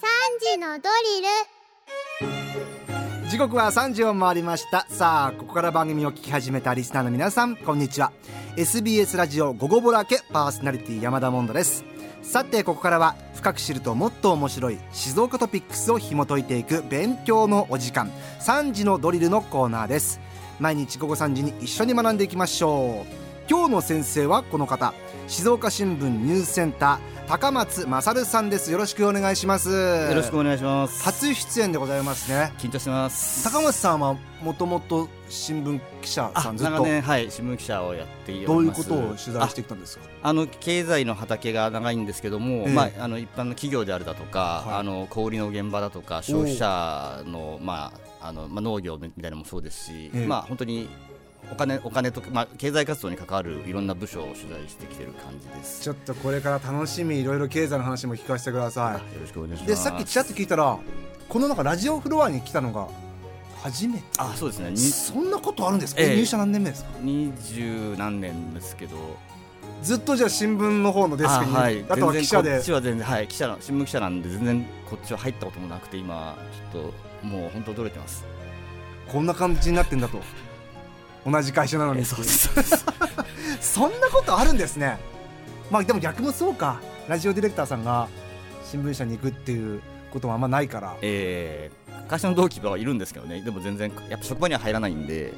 時のドリル。時刻は3時を回りました。さあここから番組を聞き始めたリスナーの皆さんこんにちは。SBS ラジオ午後ぼらけパーソナリティ山田モンドです。さてここからは深く知るともっと面白い静岡トピックスを紐解いていく勉強のお時間3時のドリルのコーナーです。毎日午後3時に一緒に学んでいきましょう。今日の先生はこの方静岡新聞ニュースセンター高松勝さんです。よろしくお願いします。よろしくお願いします。初出演でございますね。緊張してます。高松さんはもともと新聞記者さんずっと。長年はい新聞記者をやっていどういうことを取材してきたんですか？あの経済の畑が長いんですけども、ええ。まああの一般の企業であるだとか、はい。あの小売りの現場だとか消費者のまああのまあ農業みたいなのもそうですし、ええ。まあ本当にお金お金とかまあ経済活動に関わるいろんな部署を取材してきてる感じです。ちょっとこれから楽しみいろいろ経済の話も聞かせてくださよろしくお願いします。いでさっきちらっと聞いたらこのなんかラジオフロアに来たのが初めてあそうですね。にそんなことあるんですか、ええ入社何年目ですか？二十何年ですけど。ずっとじゃあ新聞の方のデスクにあ,、あはい、とは記者でこっちは全然はい記者の新聞記者なんで全然こっちは入ったこともなくて今ちょっともう本当驚いてます。こんな感じになってんだと同じ会社なのに。えそうです そんなことあるんですね。まあでも逆もそうか。ラジオディレクターさんが新聞社に行くっていうこともあんまないから。えー、会社の同期はいるんですけどね。でも全然やっぱ職場には入らないんで。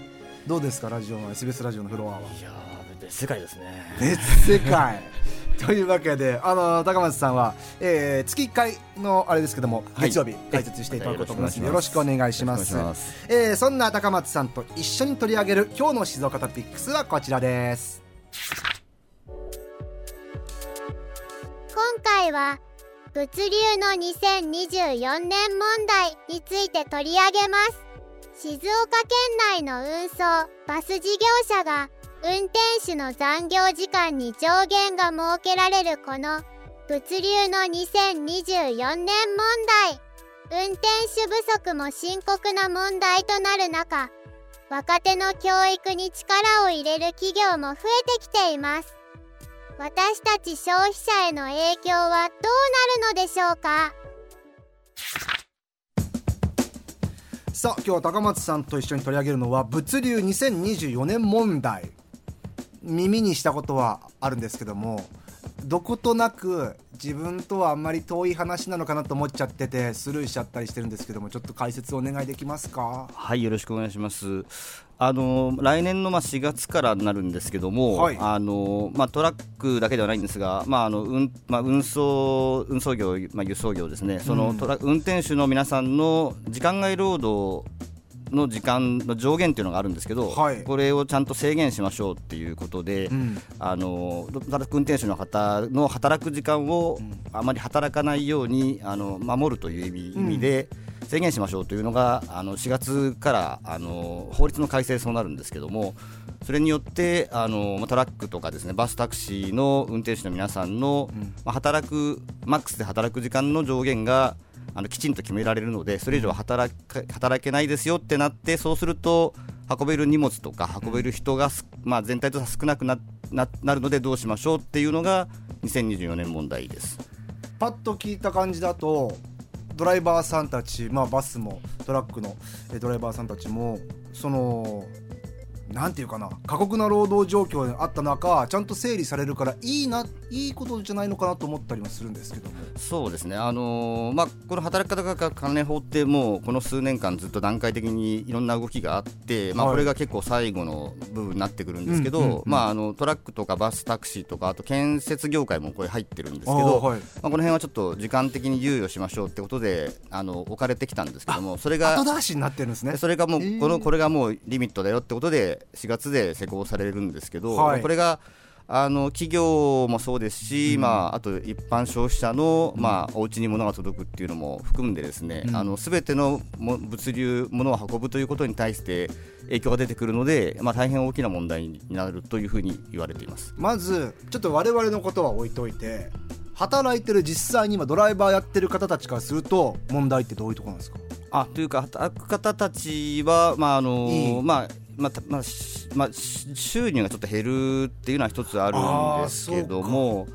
どうですかラジオの SBS ラジオのフロアは。いやー別世界ですね。別世界 というわけであの高松さんは、えー、月1回のあれですけども、はい。月曜日解説していただこうと思いますのでよよろしくお願いします。ます。えーそんな高松さんと一緒に取り上げる今日の静岡トピックスはこちらです。今回は物流の2024年問題について取り上げます。静岡県内の運送バス事業者が運転手の残業時間に上限が設けられるこの物流の2024年問題。運転手不足も深刻な問題となる中若手の教育に力を入れる企業も増えてきています。私たち消費者への影響はどうなるのでしょうか？さあ今日は高松さんと一緒に取り上げるのは物流2024年問題。耳にしたことはあるんですけどもどことなく自分とはあんまり遠い話なのかなと思っちゃっててスルーしちゃったりしてるんですけどもちょっと解説お願いできますか？はいよろしくお願いします。あの来年のまあ4月からなるんですけども、はいあのまあトラックだけではないんですが、まああの運まあ運送運送業まあ輸送業ですね。そのトラ運転手の皆さんの時間外労働の時間の上限っていうのがあるんですけど、はい。これをちゃんと制限しましょうっていうことで、うん。あのトラック運転手の方の働く時間をあまり働かないようにあの守るという意味,、うん。意味で制限しましょうというのがあの4月からあの法律の改正そうなるんですけどもそれによってあのまあトラックとかですねバスタクシーの運転手の皆さんの、ん。まあ、働くマックスで働く時間の上限があのきちんと決められるのでそれ以上働か働けないですよってなってそうすると運べる荷物とか運べる人がす、まあ、全体として少なくなななるのでどうしましょうっていうのが2024年問題です。パッと聞いた感じだとドライバーさんたち、まあ、バスもトラックのえードライバーさんたちもそのなんていうかな過酷な労働状況にあった中ちゃんと整理されるからいいないいことじゃないのかなと思ったりもするんですけども。そうですね、あのーまあ、この働き方関連法って、もうこの数年間、ずっと段階的にいろんな動きがあって、まあ、はい。これが結構最後の部分になってくるんですけど、トラックとかバス、タクシーとか、あと建設業界もこれ入ってるんですけあど、ーはい。まあ、この辺はちょっと時間的に猶予しましょうってことであの置かれてきたんですけども、それが後出しになってるんですね。でそれがもう、このこれがもうリミットだよってことで4月で施行されるんですけど、はい。これがあの企業もそうですし、まあ、あと一般消費者の、まあ、お家に物が届くっていうのも含んでですね、うん。あの全てのも物流物を運ぶということに対して影響が出てくるので、まあ、大変大きな問題になるというふうに言われています。まずちょっと我々のことは置いといて働いてる実際に今ドライバーやってる方たちからすると問題ってどういうところなんですか？あというか働く方たちは、まああのまあまあまあまあ、収入がちょっと減るっていうのは一つあるんですけども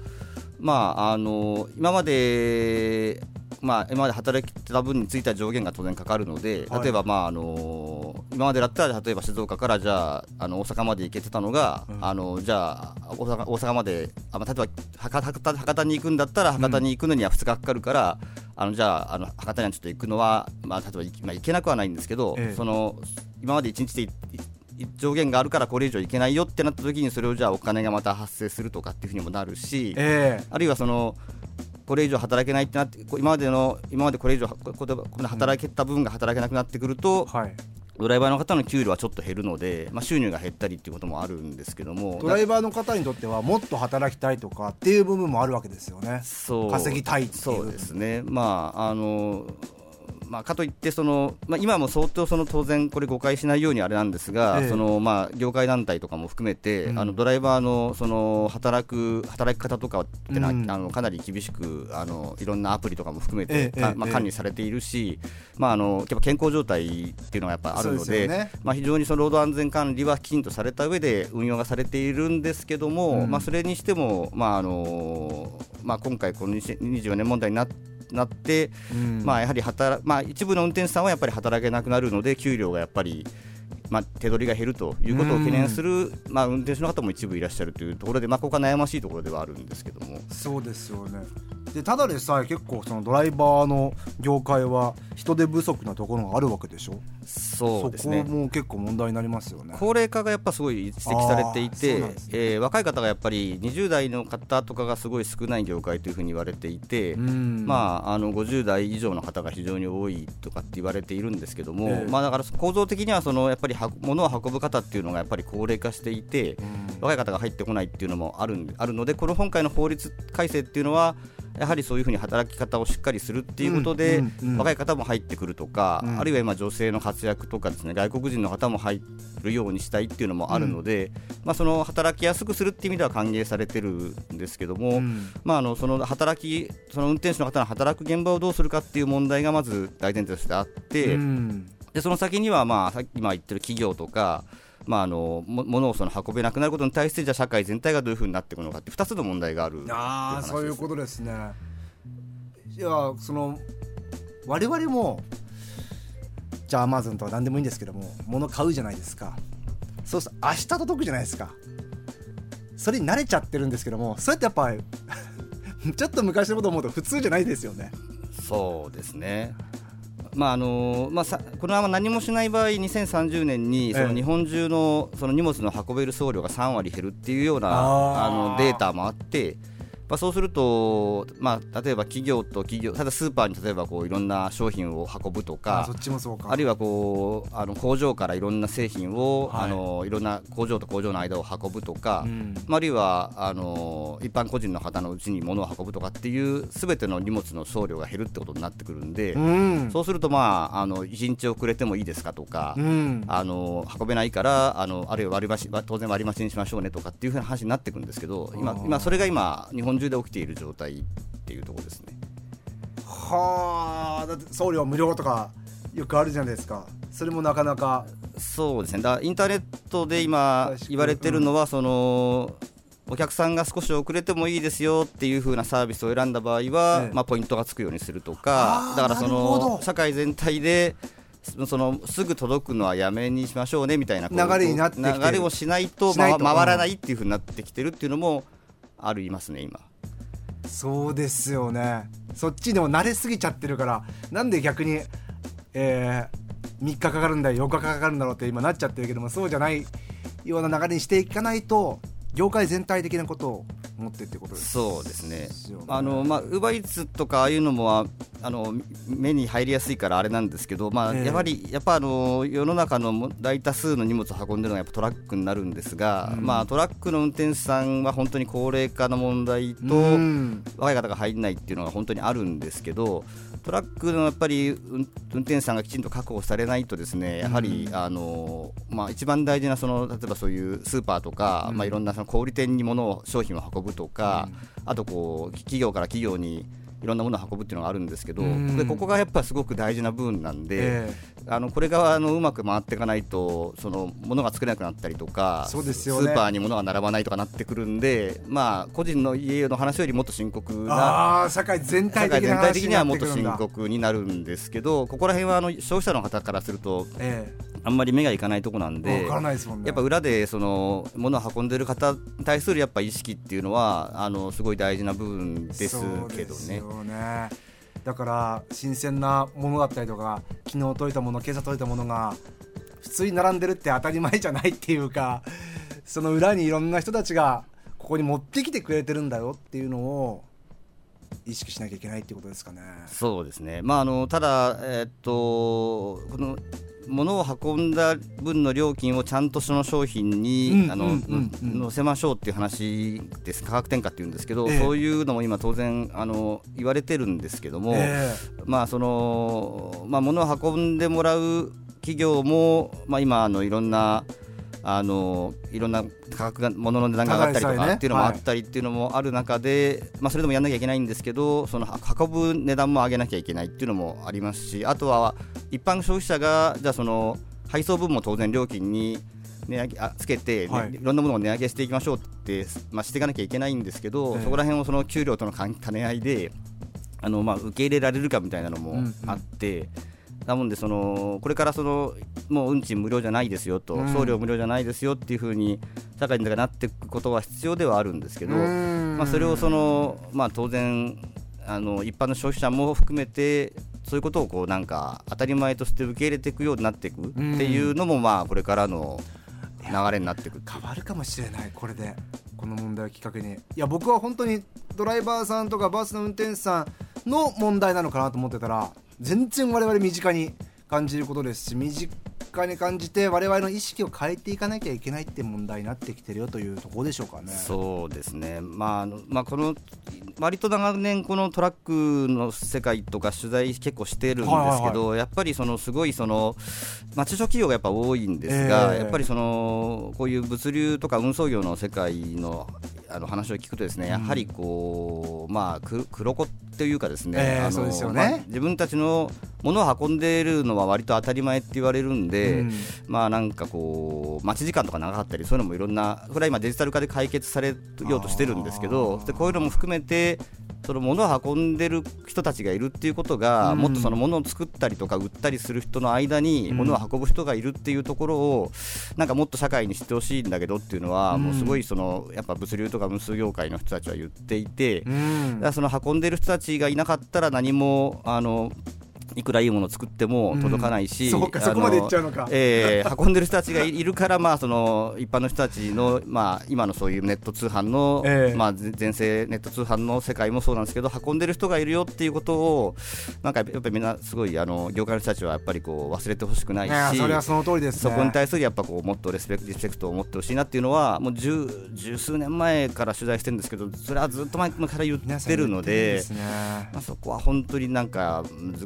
まああの今までまあ、今まで働いてた分については上限が当然かかるので、はい。例えば、まああの今までだったら例えば静岡からじゃああの大阪まで行けてたのが、うん。あのじゃあ大阪大阪まであ、まあ、例えば博博多博多に行くんだったら博多に行くのには2日かかるから、あのじゃああの博多にはちょっと行くのは、まあ、例えばまあ、行けなくはないんですけど、ええ。その今まで1日で上限があるからこれ以上行けないよってなった時にそれをじゃあお金がまた発生するとかっていうふうにもなるし、えあるいはそのこれ以上働けないってなって今までの今までこれ以上ここここの働けた部分が働けなくなってくると、えはい。ドライバーの方の給料はちょっと減るので、まあ、収入が減ったりっていうこともあるんですけどもドライバーの方にとってはもっと働きたいとかっていう部分もあるわけですよね。そう。稼ぎたいっていう。そうですね。まああのまあ、かといってその、まあ、今も相当その当然これ誤解しないようにあれなんですが、ええ。そのまあ、業界団体とかも含めて、うん。あのドライバーのその働く働き方とかってのは、うん。あのかなり厳しくあのいろんなアプリとかも含めええて、かまあ、ええ。管理されているし、まあ、あのやっぱ健康状態っていうのがやっぱあるのでね。まあ、非常にその労働安全管理はきちんとされた上で運用がされているんですけども、うん。まあ、それにしても、まああのまあ、今回、この24年問題にななって、うん。まあ、やはり働、まあ、一部の運転手さんはやっぱり働けなくなるので給料がやっぱり、まあ、手取りが減るということを懸念する、まあ、運転手の方も一部いらっしゃるというところで、まあ、ここが悩ましいところではあるんですけども。そうですよね。でただでさえ結構そのドライバーの業界は人手不足なところがあるわけでしょ？そうですね。こも結構問題になりますよね。高齢化がやっぱすごい指摘されていてえー若い方がやっぱり20代の方とかがすごい少ない業界というふうに言われていて、うん。まあ、あの50代以上の方が非常に多いとかって言われているんですけども、ええ。まあ、だから構造的にはそのやっぱりは物を運ぶ方っていうのがやっぱり高齢化していて、うん。若い方が入ってこないっていうのもあるんあるのでこの今回の法律改正っていうのはやはりそういうふうに働き方をしっかりするっていうことで、若い方も入ってくるとか、うん。あるいは今女性の活躍とかですね外国人の方も入るようにしたいっていうのもあるので、まあ、その働きやすくするっていう意味では歓迎されてるんですけども、うん。まあ、あのその働きその運転手の方の働く現場をどうするかっていう問題がまず大前提としてあって、うんでその先には、まあ、さっき今言ってる企業とか、まあ、あのも物をその運べなくなることに対してじゃあ社会全体がどういうふうになっていくのかって2つの問題があるあそういうことですね。いやその我々もじゃあアマゾンとか何でもいいんですけども物買うじゃないですか。そうすると明日届くじゃないですか。それに慣れちゃってるんですけどもそれってやっぱ ちょっと昔のことを思うと普通じゃないですよね。そうですね。まああのまあ、さこのまま何もしない場合、2030年にそえ。えの日本中のその荷物の運べる送料が3割減るっていうようなあのデータもあって、まあ、そうすると、まあ、例えば企業と企業、ただスーパーに例えばこういろんな商品を運ぶとあかそっ、ちもそうか。あるいはこうあの工場からいろんな製品を、はい。い、あのいろんな工場と工場の間を運ぶとか、うん。まあ、あるいはあの一般個人の方のうちに物を運ぶとかっていうすべての荷物の送料が減るってことになってくるんで、うん。そうすると、まあ、あの1日遅れてもいいですかとか、うん。あの運べないからあのあるいは割り増し当然割り増しにしましょうねとかっていうふうな話になってくるんですけど今今それが今日本中で起きている状態っていうところですね。はあだって送料無料とかよくあるじゃないですか。それもなかなか。そうですね。だインターネットで今言われてるのは、そのお客さんが少し遅れてもいいですよっていう風なサービスを選んだ場合は、ええ。まあ、ポイントがつくようにするとあかーだからその社会全体でそそのすぐ届くのはやめにしましょうねみたいな流れになってきてる。流れをしないと回らないっていう風になってきてるっていうのもありますね今。そうですよね。そっちでも慣れすぎちゃってるからなんで逆に、えー、3日かかるんだよ4日かかるんだろうって今なっちゃってるけどもそうじゃないような流れにしていかないと業界全体的なことを思ってってことですそうですね。あのまあウーバーイーツとかああいうのもああの目に入りやすいからあれなんですけど、まあええ。やはりやっぱあの世の中のも大多数の荷物を運んでるのがやっぱトラックになるんですが、うん。まあトラックの運転手さんは本当に高齢化の問題と、うん。若い方が入らないっていうのが本当にあるんですけどトラックのやっぱり運運転手さんがきちんと確保されないとですねやはり、うんあのまあ、一番大事なその例えばそういうスーパーとか、うん。まあ、いろんなその小売店に物を商品を運ぶとか、あとこう企業から企業にいろんなものを運ぶっていうのがあるんですけどうん。でここがやっぱすごく大事な部分なんで、えあのこれがあのうまく回っていかないとその物が作れなくなったりとかそうですよね。スーパーに物が並ばないとかなってくるんで、まあ、個人の家の話よりもっと深刻なああ社会全体的な全体的にはもってと深刻になるんですけどここら辺はあの消費者の方からするとえあんまり目がいかないとこなんでえわからないですもんねやっぱ裏でその物を運んでる方に対するやっぱ意識っていうのはあのすごい大事な部分ですけどね。ねだから新鮮なものだったりとか昨日取れたもの今朝取れたものが普通に並んでるって当たり前じゃないっていうかその裏にいろんな人たちがここに持ってきてくれてるんだよっていうのを意識しなきゃいけないってことですかね。そうですね、まあ、あのただ、えーっとこの物を運んだ分の料金をちゃんとその商品に、載せましょうっていう話です価格転嫁っていうんですけど、ええそういうのも今当然あの言われてるんですけども、えまあそのまあ、物を運んでもらう企業も、まあ、今あのいろんなあのいろんな価格が物の値段が上がったりとかっていうのもあったりっていうのもある中で、まあ、それでもやんなきゃいけないんですけどその運ぶ値段も上げなきゃいけないっていうのもありますしあとは一般消費者がじゃあその配送分も当然料金に値上げあつけて、ねはい。い、ろんなものを値上げしていきましょうって、まあ、していかなきゃいけないんですけど、ええ。そこら辺をその給料との兼ね合いであの、まあ、受け入れられるかみたいなのもうんうんなのでそのこれからそのもう運賃無料じゃないですよと、うん。送料無料じゃないですよっていうふうに社会になっていくことは必要ではあるんですけど、うん。まあ、それをその、まあ、当然あの一般の消費者も含めてそういうことをこうなんか当たり前として受け入れていくようになっていくっていうのもまあこれからの流れになっていく。変わるかもしれないこれで。この問題をきっかけに。いや僕は本当にドライバーさんとかバスの運転手さんの問題なのかなと思ってたら全然我々身近に感じることですし身近に感じて我々の意識を変えていかなきゃいけないって問題になってきてるよというところでしょうかね。そうですね、まあまあ、この割と長年、このトラックの世界とか取材結構してるんですけど、はいはいはやっぱりそのすごいその、まあ、中小企業がやっぱ多いんですが、ええ。やっぱりそのこういう物流とか運送業の世界のあの話を聞くと、ですねやはりこう、まあ、く黒子っていうかですね、ええあのそうですよね。まあ自分たちの物を運んでいるのは割と当たり前って言われるんで、うん。まあなんかこう待ち時間とか長かったりそういうのもいろんなこれは今デジタル化で解決されようとしてるんですけどでこういうのも含めてその物を運んでる人たちがいるっていうことが、うん。もっとその物を作ったりとか売ったりする人の間にうん。物を運ぶ人がいるっていうところをなんかもっと社会に知ってほしいんだけどっていうのは、うん。もうすごいそのやっぱ物流とか運送業界の人たちは言っていて、うん。その運んでる人たちがいなかったら何もあのいくらいいものを作っても届かないし、うんそこまで言っちゃうのか。えー運んでる人たちがいいるから、まあ、その一般の人たちの、まあ、今のそういうネット通販の、ええ。まあ、ぜ全盛ネット通販の世界もそうなんですけど運んでる人がいるよっていうことをなんかやっぱりみんなすごいあの業界の人たちはやっぱりこう忘れてほしくないしそれはその通りですね。そこに対するやっぱこうもっとレスペクトリスペクトを持ってほしいなっていうのはもう十十数年前から取材してるんですけどそれはずっと前から言ってるので。ね。まあ、そこは本当になんか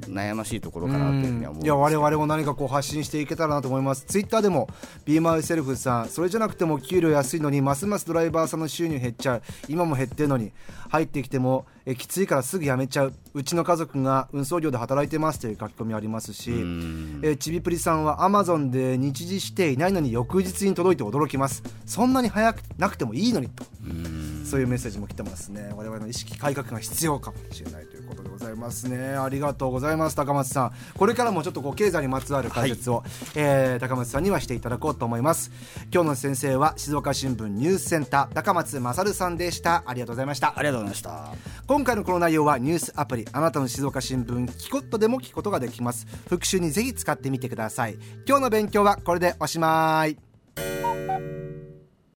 悩ましいところかなというふうには思ういや我々も何かこう発信していけたらなと思います。ツイッターでも Be Myself さんそれじゃなくても給料安いのにますますドライバーさんの収入減っちゃう。今も減ってるのに。入ってきてもえきついからすぐ辞めちゃう。うちの家族が運送業で働いてますという書き込みありますし。ん。えちびプリさんは Amazon で日時していないのに翌日に届いて驚きます。そんなに早くなくてもいいのにとそういうメッセージも来てますね。我々の意識改革が必要かもしれないということでございますね。ありがとうございます高松さん。これからもちょっとこう経済にまつわる解説を、えー高松さんにはしていただこうと思います。今日の先生は静岡新聞ニュースセンター高松勝さんでした。ありがとうございました。ありがとうございました。今回のこの内容はニュースアプリあなたの静岡新聞キコットでも聞くことができます。復習にぜひ使ってみてください。今日の勉強はこれでおしまい